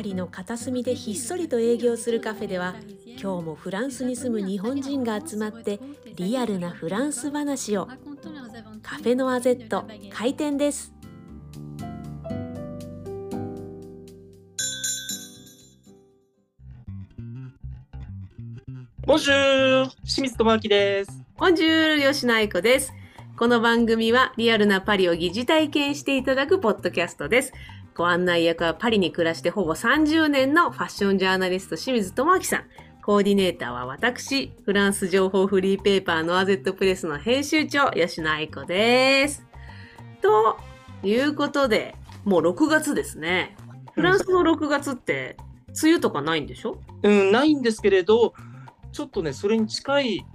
パリの片隅でひっそりと営業するカフェでは今日もフランスに住む日本人が集まってリアルなフランス話をカフェノアゼット開店です。ボンジュール清水智明です。ボンジュール吉野愛子です。この番組はリアルなパリを疑似体験していただくポッドキャストですご案内役はパリに暮らしてほぼ30年のファッションジャーナリスト清水智明さんコーディネーターは私、フランス情報フリーペーパーのアゼットプレスの編集長、吉野愛子です。ということで、もう6月ですね。フランスの6月って、梅雨とかないんでしょ？うん、ないんですけれど、ちょっとね、それに近い、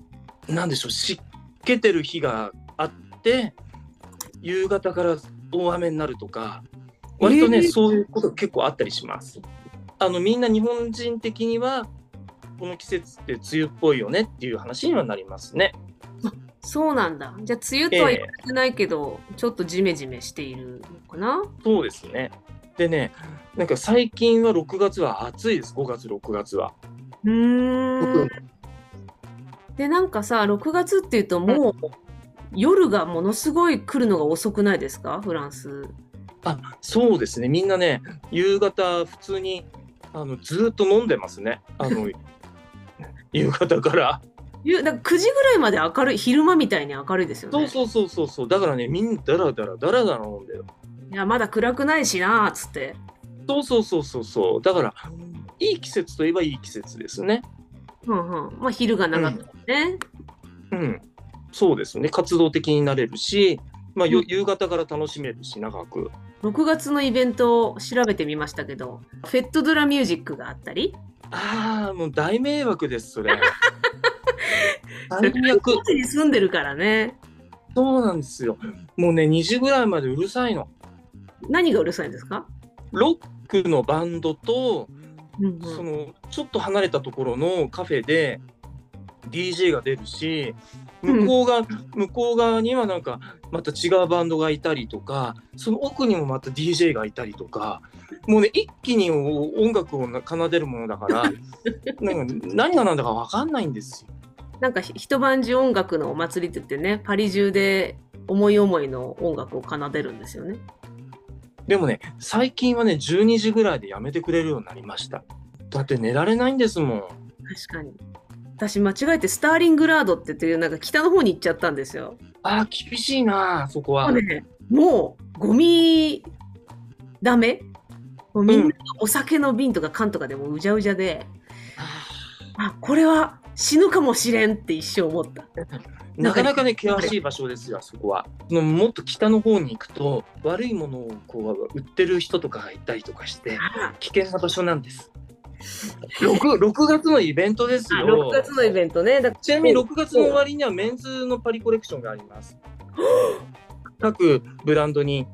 なんでしょう、湿気てる日があって、夕方から大雨になるとか、割とね、えーそういうことが結構あったりします。あの、みんな日本人的には、この季節って梅雨っぽいよねっていう話にはなりますね。そうなんだ。じゃあ、梅雨とは言われてないけど、ちょっとジメジメしているのかな？そうですね。でね、なんか最近は6月は暑いです、5月、6月は。うーん僕。で、なんかさ、6月っていうともう、夜がものすごい来るのが遅くないですか？フランス。あそうですね。みんなね夕方普通にあのずーっと飲んでますね。あの 夕方から。ゆだから9時ぐらいまで明るい、昼間みたいに明るいですよね。そうそうそうそうそう。だからねみんなダラダラダラダラ飲んでるいや、まだ暗くないしなーっつって。そうそうそうそうそう。だからいい季節といえばいい季節ですね。うんうん。まあ、昼が長くてね。うん。そうですね。活動的になれるしまあ、ようん夕方から楽しめるし長く6月のイベントを調べてみましたけど、フェットドゥラミュージックがあったり、ああもう大迷惑ですそれ。最こ悪に住んでるからね。そうなんですよ。もうね2時ぐらいまでうるさいの。何がうるさいんですか、ロックのバンドとうんうん、そのちょっと離れたところのカフェで DJ が出るし向こうが、向こう側にはなんかまた違うバンドがいたりとかその奥にもまた DJ がいたりとかもうね一気に音楽を奏でるものだから なんか何が何だか分かんないんですよ。なんかひ一晩中音楽のお祭りって言ってね、パリ中で思い思いの音楽を奏でるんですよね。でもね最近はね12時ぐらいでやめてくれるようになりました。だって寝られないんですもん。確かに。私間違えてスターリングラードって言ってなんか北の方に行っちゃったんですよ。ああ厳しいなそこは。もうね、もうゴミダメ？もうみんなお酒の瓶とか缶とかでもうじゃうじゃで、あ、これは死ぬかもしれんって一生思った。なかなかね、険しい場所ですよ、あそこは。もっと北の方に行くと、悪いものをこう売ってる人とかがいたりとかして、あ危険な場所なんです。6, 6月のイベントですあよ。6月のイベントね。だちなみに6月の終わりにはメンズのパリコレクションがあります。各ブランドに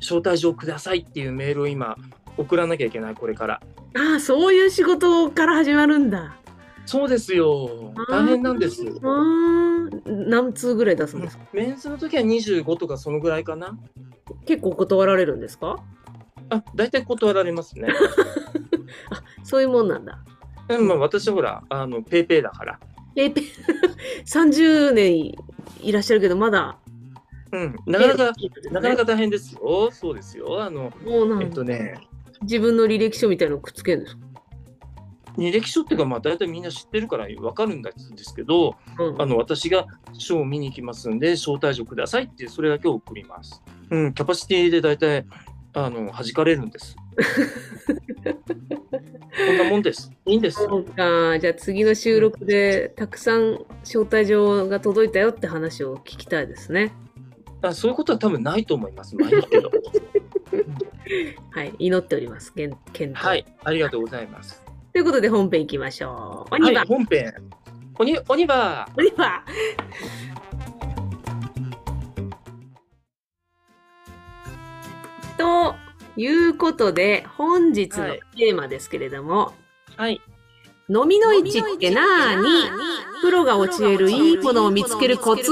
招待状くださいっていうメールを今送らなきゃいけない、これから。ああ、そういう仕事から始まるんだ。そうですよ。大変なんです。何通ぐらい出すんですか？メンズの時は25とかそのぐらいかな。結構断られるんですか？あ、大体断られますね。そういうもんなんだ。うんまあ、私はほら、あの、ペーペーだから。ペーペー 30年いらっしゃるけど、まだ。うん。なかなか、なかなか。か大変ですよ。そうですよ。あの、えっとね、自分の履歴書みたいのをくっつけるんですか履歴書っていうか、まあ、大体みんな知ってるからわかるんですけど、うんあの、私がショーを見に行きますんで、招待状くださいって、それだけを送ります。うん、キャパシティで大体、あの、弾かれるんです。こんなもんです。いいんですよ。そうか。じゃあ次の収録でたくさん招待状が届いたよって話を聞きたいですね。あそういうことは多分ないと思います。まあいいけど。はい。祈っております。検検討。はい、ありがとうございます。ということで本編行きましょう。鬼はバい、本編。鬼、鬼バー。鬼バということで本日のテーマですけれども、はい。飲みの市ってなーにプロが教えるいいものを見つけるコツ。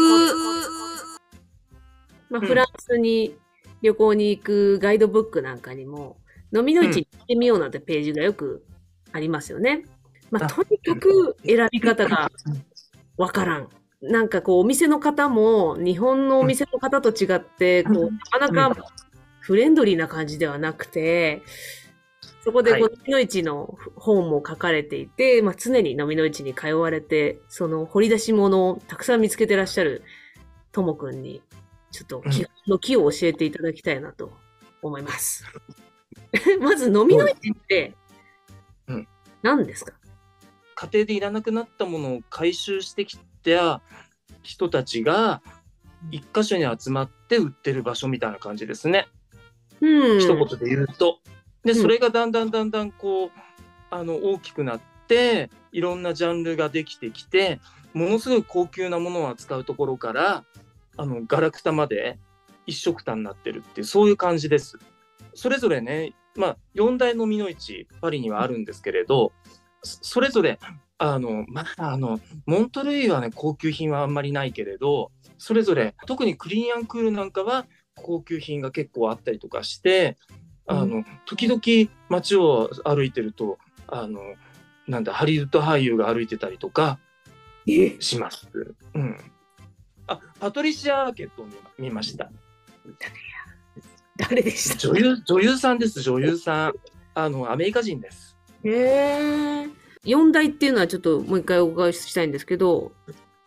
まあ、うんフランスに旅行に行くガイドブックなんかにも、飲みの市に行ってみようなんてページがよくありますよね。まあ、あとにかく選び方がわからん。なんかこう、お店の方も、日本のお店の方と違って、こう、なかなかフレンドリーな感じではなくて、そこでこみの市の本も書かれていて、まあ、常に飲みの市に通われて、その掘り出し物をたくさん見つけてらっしゃるともくんに、ちょっと基本の木を教えていただきたいなと思います。まず飲みの市ってうん、何ですか？家庭でいらなくなったものを回収してきた人たちが一箇所に集まって売ってる場所みたいな感じですね。うん。一言で言うと。で、うんそれがだんだんだんだんこう、あの、大きくなって、いろんなジャンルができてきて、ものすごい高級なものを扱うところから、あの、ガラクタまで一色単になってるっていう、そういう感じです。それぞれね、まあ、四大飲みの市、パリにはあるんですけれど、そそれぞれ、あの、まあ、あの、モントルイユはね、高級品はあんまりないけれど、それぞれ、特にクリーンアンクールなんかは、高級品が結構あったりとかして、あの、時々街を歩いてると、あの、なんだ、ハリウッド俳優が歩いてたりとかえ？します。うん。あ、パトリシア・アーケットを見見ました。誰でした？女優、女優さんです、女優さん。あの、アメリカ人です。へえ。四大っていうのはちょっともう一回お伺いしたいんですけど、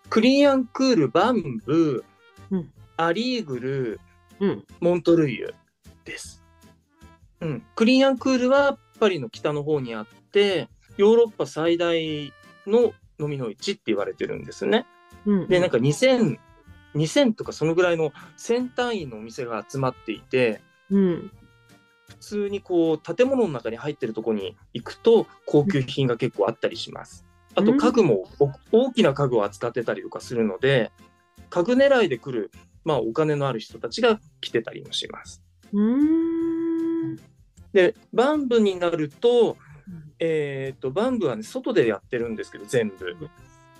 クリーンアンクール、バンブー、うんアリーグル、うん。モントルイユです。うん。クリーンアンクールはパリの北の方にあって、ヨーロッパ最大の飲みの市って言われてるんですね。うん。で、なんか2000、2000とかそのぐらいの1000単位のお店が集まっていて、うん。普通にこう建物の中に入ってるとこに行くと高級品が結構あったりします。あと家具もお大きな家具を扱ってたりとかするので、家具狙いで来る、まあお金のある人たちが来てたりもします。うーん。で、バンブになると、えっ、と、バンブはね、外でやってるんですけど、全部。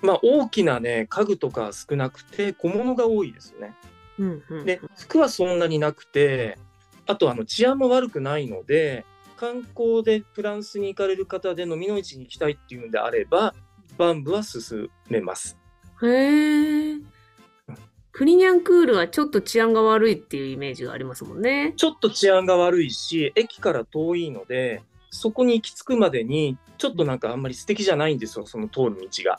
まあ大きなね、家具とかは少なくて小物が多いですよね。うん。うん。で、服はそんなになくて、あとあの治安も悪くないので、観光でフランスに行かれる方で飲みの市に行きたいっていうんであれば、バンブは進めます。へえ。クリニャンクールはちょっと治安が悪いっていうイメージがありますもんね。ちょっと治安が悪いし、駅から遠いので、そこに行き着くまでに、ちょっとなんかあんまり素敵じゃないんですよ、その通る道が。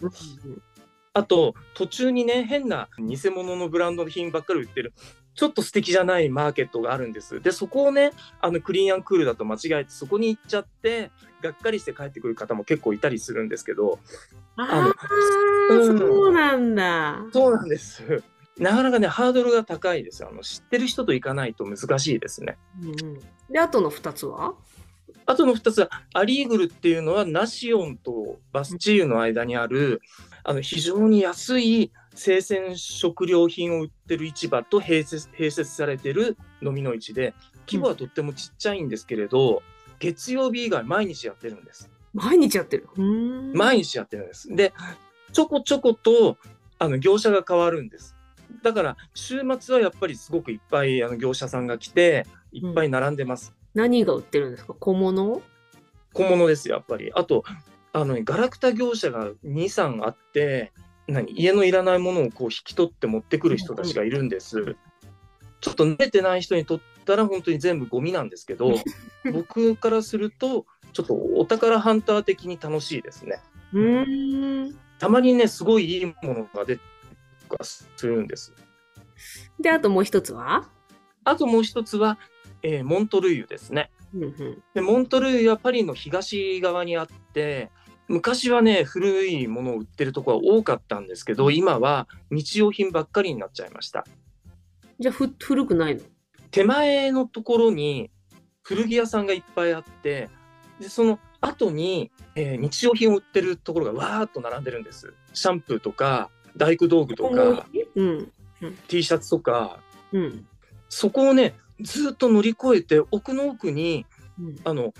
あと、途中にね、変な偽物のブランド品ばっかり売ってる、ちょっと素敵じゃないマーケットがあるんです。で、そこをね、あのクリーンアンクールだと間違えて、そこに行っちゃって、がっかりして帰ってくる方も結構いたりするんですけど、ああそうなんだ。そうなんです。なかなかね、ハードルが高いですよ。あの知ってる人と行かないと難しいですね。うんうんで、あとの二つは？あとの2つは、アリーグルっていうのは、ナシオンとバスチーユの間にある、あの非常に安い生鮮食料品を売ってる市場と併設併設されてる飲みの市で、規模はとってもちっちゃいんですけれど、月曜日以外毎日やってるんです。毎日やってる？毎日やってるんです。で、ちょこちょことあの業者が変わるんです。だから、週末はやっぱりすごくいっぱいあの業者さんが来て、いっぱい並んでます。何が売ってるんですか？小物？小物ですよやっぱり。あと、あのね、ガラクタ業者が2、3あって、何家のいらないものをこう引き取って持ってくる人たちがいるんです。ちょっと慣れてない人にとったら本当に全部ゴミなんですけど、僕からすると、ちょっとお宝ハンター的に楽しいですね。うーん。たまにね、すごいいいものが出かするんです。で、あともう一つは？あともう一つは、えーモントルイユですね。うんうん。でモントルイユはパリの東側にあって昔はね古いものを売ってるところは多かったんですけど今は日用品ばっかりになっちゃいましたじゃあふ、古くないの？手前のところに古着屋さんがいっぱいあってでその後に、えー日用品を売ってるところがわーっと並んでるんですシャンプーとか大工道具とかうん。T シャツとかうん。そこをねずっと乗り越えて奥の奥にうんあの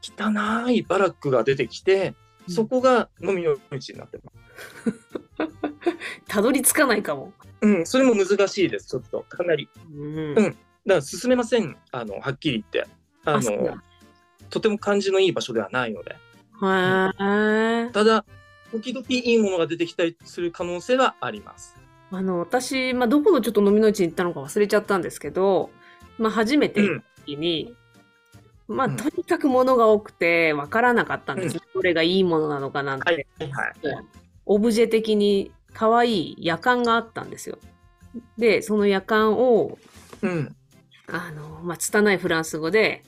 汚いバラックが出てきて、うんそこが飲みの市になってます。たどり着かないかも。うん、それも難しいです、ちょっとかなり。うん。うんだから進めません、あのはっきり言って。あのだとても感じのいい場所ではないので。へえ。ただ、時々いいものが出てきたりする可能性はあります。あの、私、まあ、どこのちょっと飲みの市に行ったのか忘れちゃったんですけど、まあ、初めて行った時に、まあ、うんとにかく物が多くて分からなかったんですね。どれがいいものなのかなんて。はい。はい。オブジェ的に可愛い夜間があったんですよ。で、その夜間を、うん。あの、まあ、拙いフランス語で、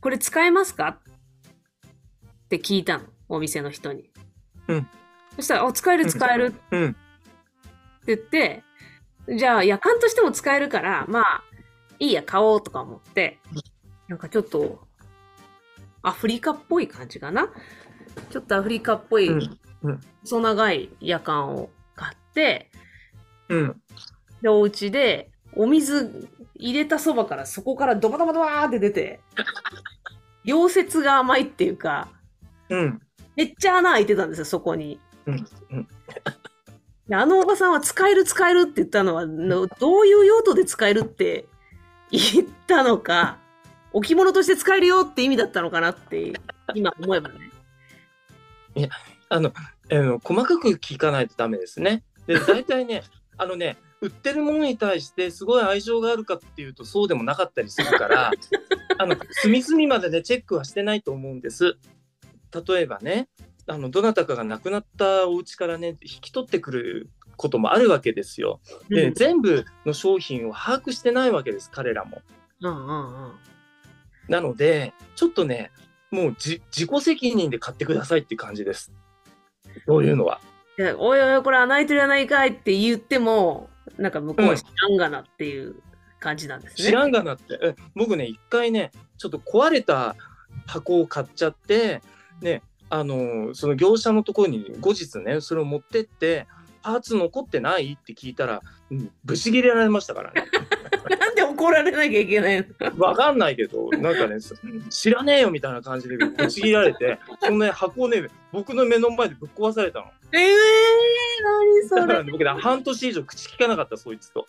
これ使えますか？って聞いたの、お店の人に。うん。そしたら、あ、使える使えるってうん。言って、じゃあ夜間としても使えるから、まあ、いいや、買おうとか思って、なんかちょっと、アフリカっぽい感じかな？ちょっとアフリカっぽい、うん細長い夜間を買って、うん。で、お家で、お水入れたそばからそこからドバドバドバーって出て、溶接が甘いっていうか、うん。めっちゃ穴開いてたんですよ、そこに。うんうんであのおばさんは使える使えるって言ったのは、のどういう用途で使えるって言ったのか、置物として使えるよって意味だったのかなって、今思えばね。あの、あの細かく聞かないとダメですね。で、大体ね、あのね、売ってるものに対してすごい愛情があるかっていうとそうでもなかったりするから、あの、隅々までね、チェックはしてないと思うんです。例えばね、あの、どなたかが亡くなったお家からね、引き取ってくることもあるわけですよ。で、うん全部の商品を把握してないわけです、彼らも。うんうんうん。なので、ちょっとね、もうじ自己責任で買ってくださいって感じです。そういうのは。でおいおい、これ穴開いてるやないかいって言っても、なんか向こうは知らんがなっていう感じなんですね。知らんがなって、え僕ね、一回ね、ちょっと壊れた箱を買っちゃって、ね、あのその業者のところに後日ね、それを持ってって、パーツ残ってないって聞いたら、うん、ブチ切れられましたからね。なんで怒られなきゃいけないの？わかんないけど、なんかね、す知らねえよみたいな感じでぶち切られて、そのね、箱をね、僕の目の前でぶっ壊されたの。ええー、何それ？だからね、僕ね、半年以上口聞かなかった、そいつと。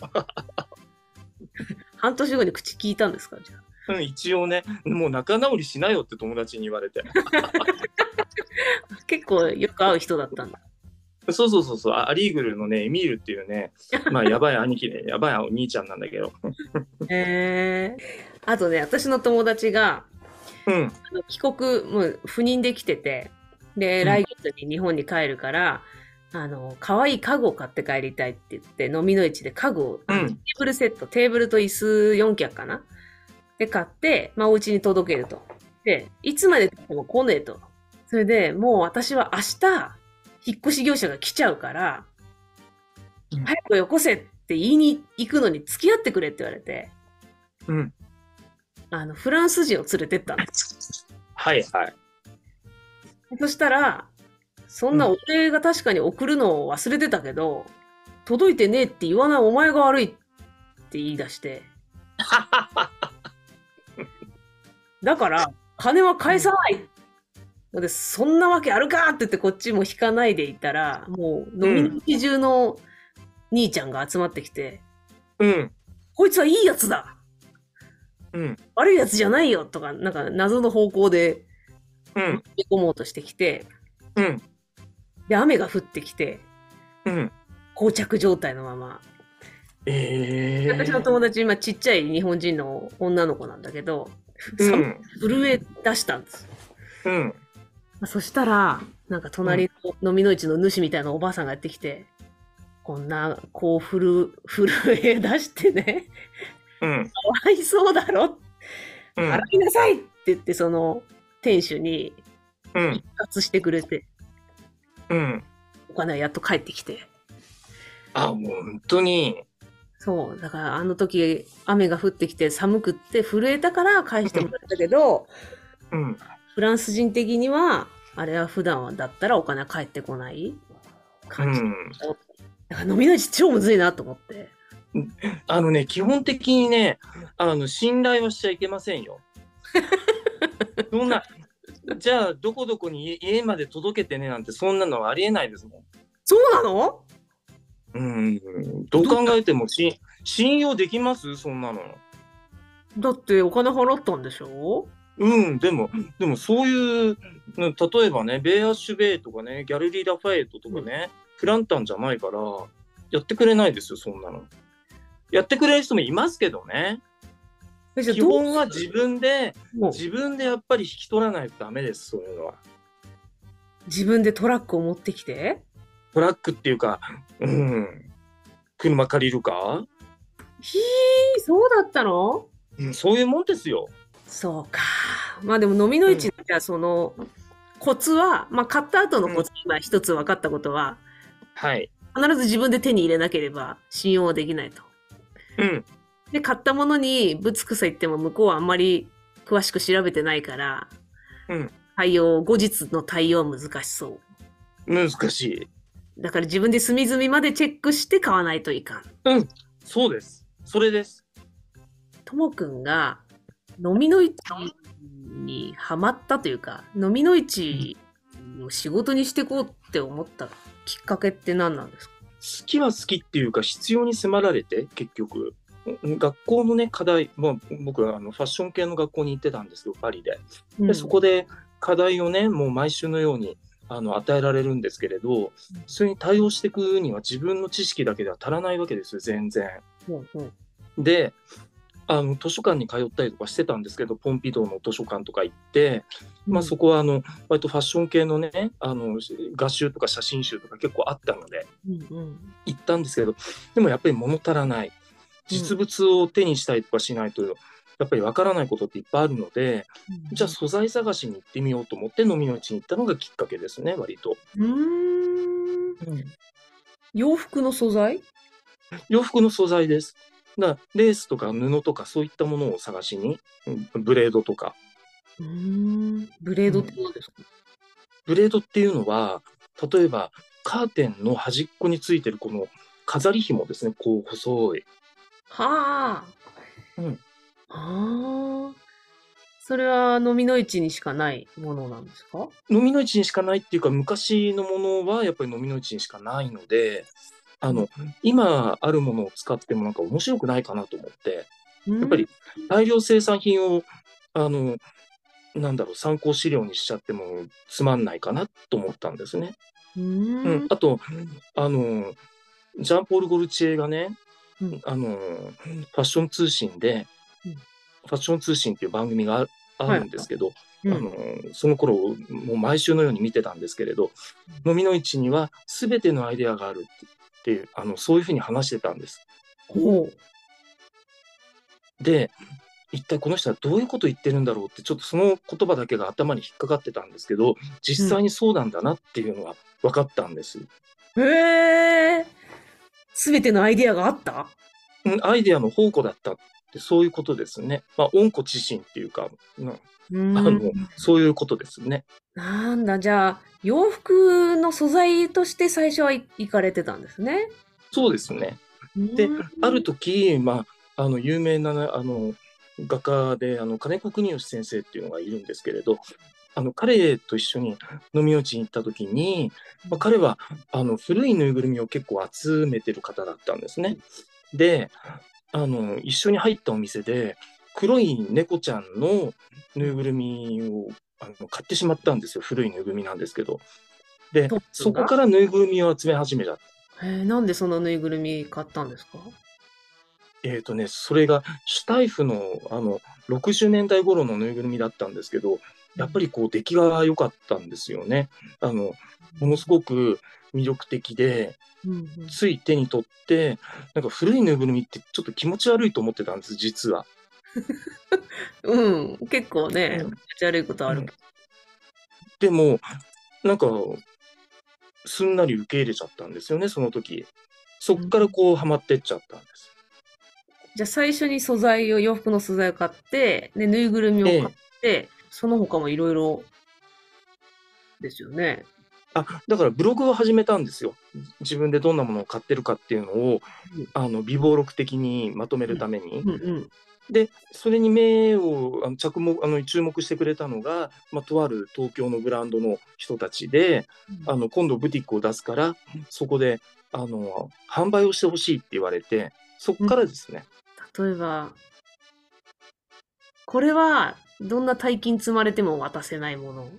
半年後に口聞いたんですか？じゃあ。うん一応ね、もう仲直りしなよって友達に言われて。結構よく会う人だったんだ。そうそうそうそう、アリーグルのね、エミールっていうね、まあ、やばい兄貴で、やばいお兄ちゃんなんだけど。へえあとね、私の友達が、うん、帰国、もう赴任できてて、で、うん来月に日本に帰るから、あの、可愛い家具を買って帰りたいって言って、飲みの市で家具を、うんテーブルセット、テーブルと椅子4脚かなで買って、まあ、お家に届けると。で、いつまで経っても来ねえと。それでもう私は明日、引っ越し業者が来ちゃうから、うん早くよこせって言いに行くのに付き合ってくれって言われて、うん。あの、フランス人を連れてったんです。はいはい。そしたら、そんなお礼が確かに送るのを忘れてたけど、届いてねえって言わないお前が悪いって言い出して、だから、金は返さない。で、そんなわけあるかって言ってこっちも引かないでいたら、もう飲みの市中の兄ちゃんが集まってきて、うん、こいつはいいやつだうん、悪いやつじゃないよとか、なんか謎の方向でうん、踏み込もうとしてきて、うん、で、雨が降ってきて、うん。膠着状態のまま。ええ私の友達、今ちっちゃい日本人の女の子なんだけど、うん、震え出したんです。うん。まあそしたら、なんか隣の飲みの市の主みたいなおばあさんがやってきて、こんな、こう、ふる、震え出してね、うん、かわいそうだろ、うん洗いなさいって言って、その、店主にうん一、括してくれて、うん。お金はやっと帰ってきて。あ、もう本当に。そう、だからあの時雨が降ってきて寒くって震えたから返してもらったけど、うん、フランス人的には、あれは普段はだったらお金は返ってこないう感じ。ん。だから飲みの市超むずいなと思って。あのね、基本的にね、あの、信頼はしちゃいけませんよ。そんな、じゃあ、どこどこに家家まで届けてねなんて、そんなのはありえないですもん。そうなの？うん、どう考えてもし信用できます？そんなの。だってお金払ったんでしょ？うん、でも、でもそういう、うん例えばね、ベーアッシュベイとかね、ギャルリー・ラファエットとかね、プランタンじゃないから、やってくれないですよ、そんなの。やってくれる人もいますけどね。基本は自分で、自分でやっぱり引き取らないとダメです、そういうのは。自分でトラックを持ってきて？トラックっていうか、うん、車借りるか、ひー、そうだったの？うん、そういうもんですよ。そうか。まあでも飲みの市の、じゃあその、コツは、まあ買った後のコツ、今一つ分かったことは、はい。必ず自分で手に入れなければ信用はできないと。うん。で、買ったものにぶつくさ言っても向こうはあんまり詳しく調べてないから、うん対応、後日の対応は難しそう。難しい。だから自分で隅々までチェックして買わないといかん。そうです。それです。ともくんが飲みの市にハマったというか、飲みの市を仕事にしていこうって思ったきっかけって何なんですか？好きは好きっていうか必要に迫られて結局学校のね課題、まあ、僕はあのファッション系の学校に行ってたんですけどパリででそこで課題をねもう毎週のようにあの与えられるんですけれどそれに対応していくには自分の知識だけでは足らないわけですよ全然。うんうん。であの図書館に通ったりとかしてたんですけどポンピドーの図書館とか行って、まあ、そこはあの割とファッション系のねあの画集とか写真集とか結構あったのでうんうん。行ったんですけどでもやっぱり物足らない。実物を手にしたりとかしないと、やっぱりわからないことっていっぱいあるので、じゃあ素材探しに行ってみようと思って飲みの市に行ったのがきっかけですね割と。うーん。洋服の素材？洋服の素材です。だレースとか布とかそういったものを探しにうんブレードとか。うーん。ブレードって何ですか、ブレードっていうのは例えばカーテンの端っこについてるこの飾り紐ですねこう細い。はあ。うんああ。それは飲みの市にしかないものなんですか？飲みの市にしかないっていうか昔のものはやっぱり飲みの市にしかないのであの今あるものを使ってもなんか面白くないかなと思ってやっぱり、大量生産品をあのなんだろう参考資料にしちゃってもつまんないかなと思ったんですね。うーうん。ん、あとあのジャンポール・ゴルチエがね、うん。あのファッション通信で、うんファッション通信っていう番組がああるんですけど、うんあのその頃もう毎週のように見てたんですけれど、飲みの市には全てのアイデアがあるってってあのそういうふうに話してたんです。ほで一体この人はどういうこと言ってるんだろうってちょっとその言葉だけが頭に引っかかってたんですけど実際にそうなんだなっていうのは分かったんです。う。へえ。すべてのアイディアがあった？うんアイデアの宝庫だったってそういうことですね。まあ温故知新っていうか、うんうあのそういうことですね。なんだ、じゃあ、洋服の素材として最初は行かれてたんですね。そうですね。でうんある時、まあ、あの有名なあの画家であの金子国義先生っていうのがいるんですけれどあの彼と一緒に飲み落ちに行った時に、まあ、彼はあの古いぬいぐるみを結構集めてる方だったんですね。であの一緒に入ったお店で黒い猫ちゃんのぬいぐるみをあの買ってしまったんですよ古いぬいぐるみなんですけど。でそこからぬいぐるみを集め始めたへえなんでそのぬいぐるみ買ったんですか？えーとね、それがシュタイフのあの60年代頃のぬいぐるみだったんですけどやっぱりこう出来が良かったんですよね。あのものすごく魅力的でうんうんつい手に取ってなんか古いぬいぐるみってちょっと気持ち悪いと思ってたんです実は。うん、結構ね、うん気持ち悪いことあるけど。でもなんかすんなり受け入れちゃったんですよねその時。そっからこうハマってっちゃったんです。じゃあ最初に素材を、洋服の素材を買って、で、ぬいぐるみを買って、その他もいろいろですよね。あだからブログを始めたんですよ。自分でどんなものを買ってるかっていうのを、うんあの微暴録的にまとめるために。うんうん。でそれに目をあの着目あの注目してくれたのが、まあ、とある東京のブランドの人たちであの今度ブティックを出すからそこであの販売をしてほしいって言われてそこからですね、例えば、これは、どんな大金積まれても渡せないもの。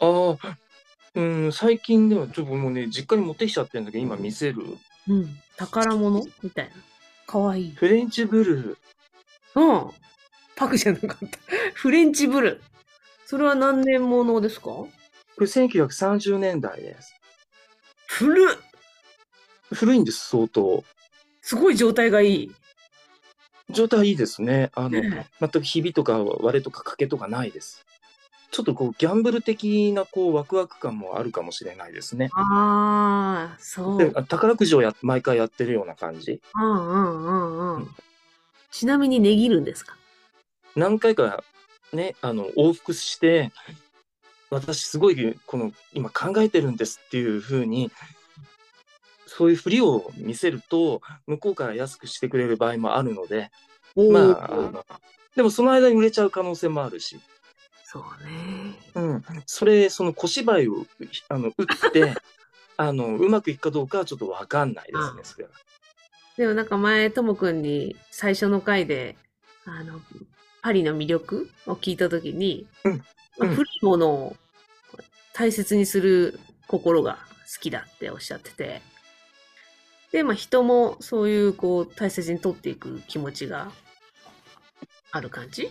ああ、うん、最近ではちょっともうね、実家に持ってきちゃってるんだけど、今見せる？うん。宝物？みたいな。かわいい。フレンチブルー。うん。パクじゃなかった。フレンチブル。それは何年ものですか？これ1930年代です。古っ古いんです、相当。すごい状態がいい。状態いいですね。あの、ね全くひびとか割れとか欠けとかないです。ちょっとこう、ギャンブル的なこう、ワクワク感もあるかもしれないですね。ああ、そう。で宝くじをや毎回やってるような感じ。うんうんうんうん。ちなみに値切るんですか？何回かね、あの、往復して、私すごい、この、今考えてるんですっていうふうに、そういうふりを見せると、向こうから安くしてくれる場合もあるので、おまーあ、あのでもその間に売れちゃう可能性もあるし、そうね。うん、それ、その小芝居をあの打って、あの、うまくいくかどうかはちょっとわかんないですね、それは。でもなんか前、ともくんに最初の回で、あの、パリの魅力を聞いたときに、うん。うん。まあ古いものを大切にする心が好きだっておっしゃってて、で、まあ人もそういうこう大切に取っていく気持ちがある感じ？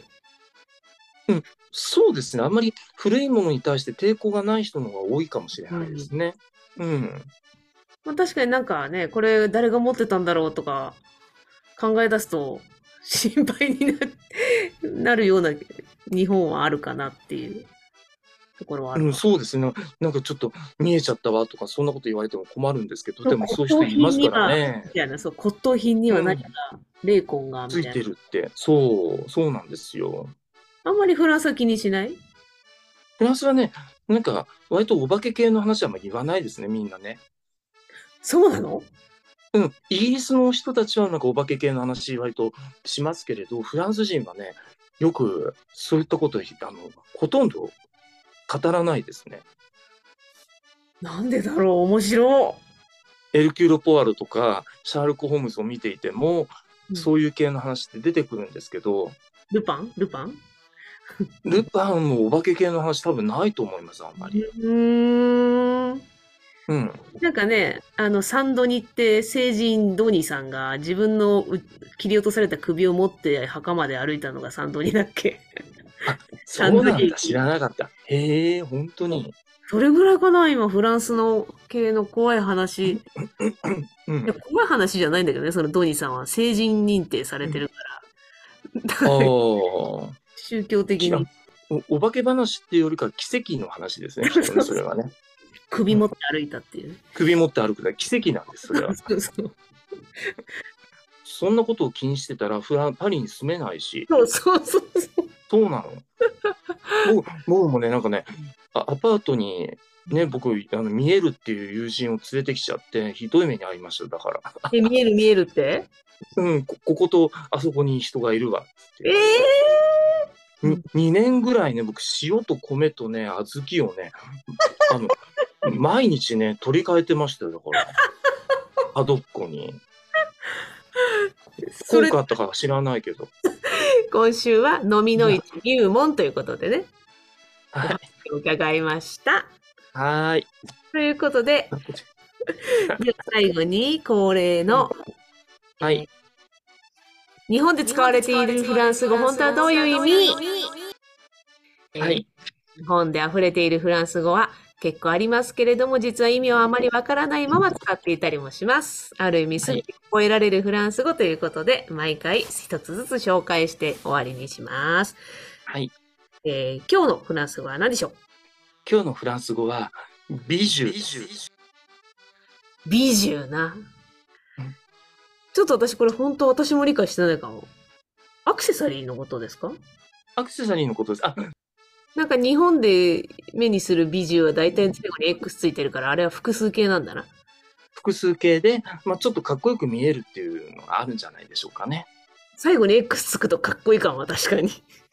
そうですね、あんまり古いものに対して抵抗がない人の方が多いかもしれないですね。うん。まあ確かになんかね、これ誰が持ってたんだろうとか考え出すと心配にな なるような日本はあるかなっていうところはあるかうん、そうですね。なんかちょっと見えちゃったわとか、そんなこと言われても困るんですけど、でもそういう人いますからねみ。たいな、そう、骨董品には何か、霊魂が、みつい。てるって。そう、そうなんですよ。あんまりフランスは気にしない？フランスはね、なんか、割とお化け系の話はあんまり言わないですね、みんなね。そうなの？うん、イギリスの人たちはなんかお化け系の話割としますけれど、フランス人はね、よくそういったこと、あの、ほとんど語らないですね。なんでだろう？面白いエルキュール・ポワロとか、シャーロック・ホームズを見ていても、い。そういう系の話って出てくるんですけど、ルパン？ルパン？ルパンもお化け系の話多分ないと思います、あんまり。うーん。うん。なんかね、あの、サンドニって聖人ドニさんが自分のう切り落とされた首を持って墓まで歩いたのがサンドニだっけ？そうなんだ、知らなかった。へえ、本当に。それぐらいかな今、フランスの系の怖い話。うんいや、。怖い話じゃないんだけどね、そのドニさんは成人認定されてるから。ああ。宗教的におお化け話っていうよりか奇跡の話ですね、それはね。首持って歩いたっていうね。首持って歩くのは奇跡なんです、それは。そうそうそんなことを気にしてたら、フランパリに住めないし、そうそうそうそう。そうなの。僕僕もね、なんかね、あアパートに、ね、僕あの、見えるっていう友人を連れてきちゃって、ひどい目に遭いました、だから。え、見える見えるって？うん、ここことあそこに人がいるわってええに2年ぐらいね、僕、塩と米とね、小豆をね、あの、毎日ね、取り替えてましたよ、だから。角っこに。それ効果あったか知らないけど。今週は飲みの市入門ということでね、はい。伺いました。はーい。ということで、では最後に恒例のはい。日本で使われているフランス語、本当はどういう意味？はい。日本で溢れているフランス語は結構ありますけれども、実は意味はあまりわからないまま使っていたりもします。ある意味、すぐに覚えられるフランス語ということで、毎回一つずつ紹介して終わりにします。はい。えー今日のフランス語は何でしょう？今日のフランス語は、美女。美獣なうん。ちょっと私これ本当私も理解してないかも。アクセサリーのことですか？アクセサリーのことです。あ、なんか日本で目にする美獣は大体最後に X ついてるから、あれは複数形なんだな。複数形で、まあ、ちょっとかっこよく見えるっていうのがあるんじゃないでしょうかね。最後に X つくとかっこいいかも、確かに。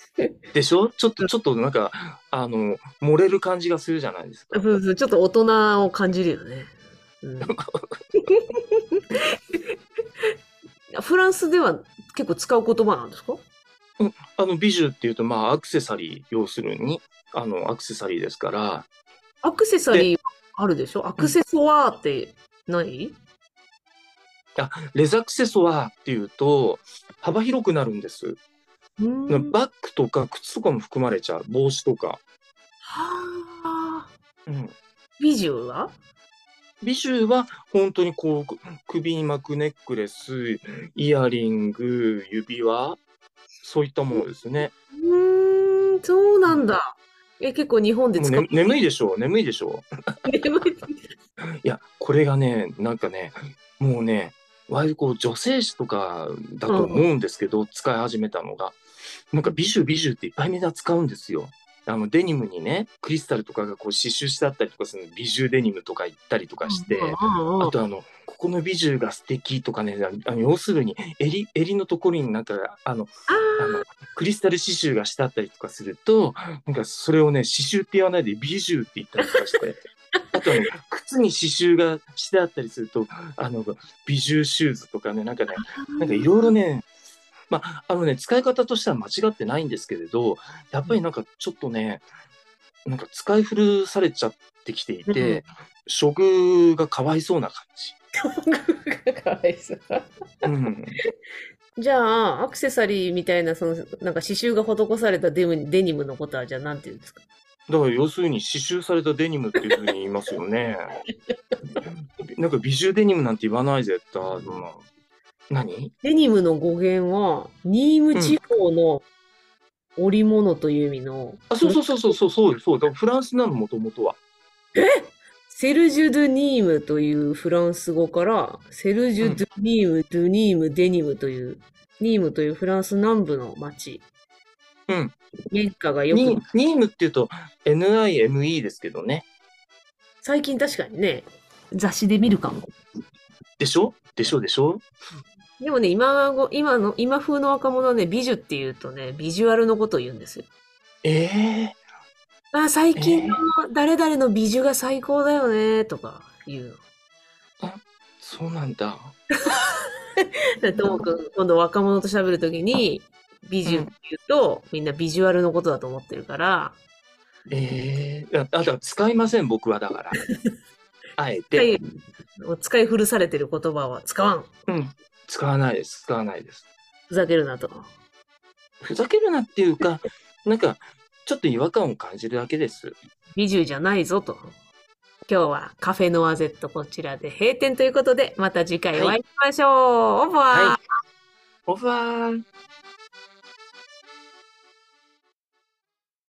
でしょ？ちょっと、ちょっとなんか、あの、漏れる感じがするじゃないですか。そうそうちょっと大人を感じるよね。うん フランスでは結構使う言葉なんですか？あの、美女っていうと、まあ、アクセサリー、要するに、あの、アクセサリーですから、アクセサリーあるでしょ？アクセソワーって何、レザクセソワーっていうと、幅広くなるんです。バッグとか靴とかも含まれちゃう。帽子とか。はあ。うん。美女は？美女は本当にこうく首に巻くネックレス、イヤリング、指輪、そういったものですね。うーん、そうなんだ。え、結構日本で使うね、。眠いでしょう眠いでしょ眠い。う いや、これがね、なんかね、もうね、割とこう女性誌とかだと思うんですけど、使い始めたのが。なんか美女美女っていっぱいみんな使うんですよ。あのデニムにね、クリスタルとかがこう刺繍してあったりとかするの。美女デニムとか言ったりとかして、あとあの、ここの美女が素敵とかね、あの要するに襟、襟のところになんか、あの、あの、クリスタル刺繍がしてあったりとかすると、なんかそれをね、刺繍って言わないで美女って言ったりとかして、あとあの、靴に刺繍がしてあったりすると、あの、美女シューズとかね、なんかね、なんかいろいろね、まあ、あのね、使い方としては間違ってないんですけれど、やっぱりなんかちょっとね、なんか使い古されちゃってきていて、処遇がかわいそうな感かわいそう。じ。うん。じゃあ、アクセサリーみたいな、その、なんか刺繍が施されたデムデニムのことは、じゃあ、なんて言うんですか？だから要するに刺繍されたデニムっていうふうに言いますよね。なんか美獣デニムなんて言わない絶対。うん何？デニムの語源は、ニーム地方の織物という意味の、あ、そうそうそうそうそうそうそう。だからフランスなのもともとは。セルジュ・ドゥ・ニームというフランス語から、セルジュ・ドゥ・ニーム、ドゥ・ニーム、デニムという、ニームというフランス南部の町。うん。原価がよニく、ニームっていうと NIME ですけどね。最近確かにね、雑誌で見るかも。でしょ？でしょ？でしょ？でもね、今ご、今の、今風の若者はね、美女って言うとね、ビジュアルのことを言うんですよ。ええあ、最近の誰々の美女が最高だよね、とか言うそうなんだ。の。ともくん、今度若者と喋るときに、美女って言うと、みんなビジュアルのことだと思ってるから、ええあ、だから使いません、僕はだから。あえ使て。い使い古されてる言葉は使わん。うん。使わないです。使わないです。ふざけるなと。ふざけるなっていうか、なんか、ちょっと違和感を感じるだけです。美女じゃないぞと。今日はカフェノアゼットこちらで閉店ということで、また次回お会いしましょう。オーバーはいオファー。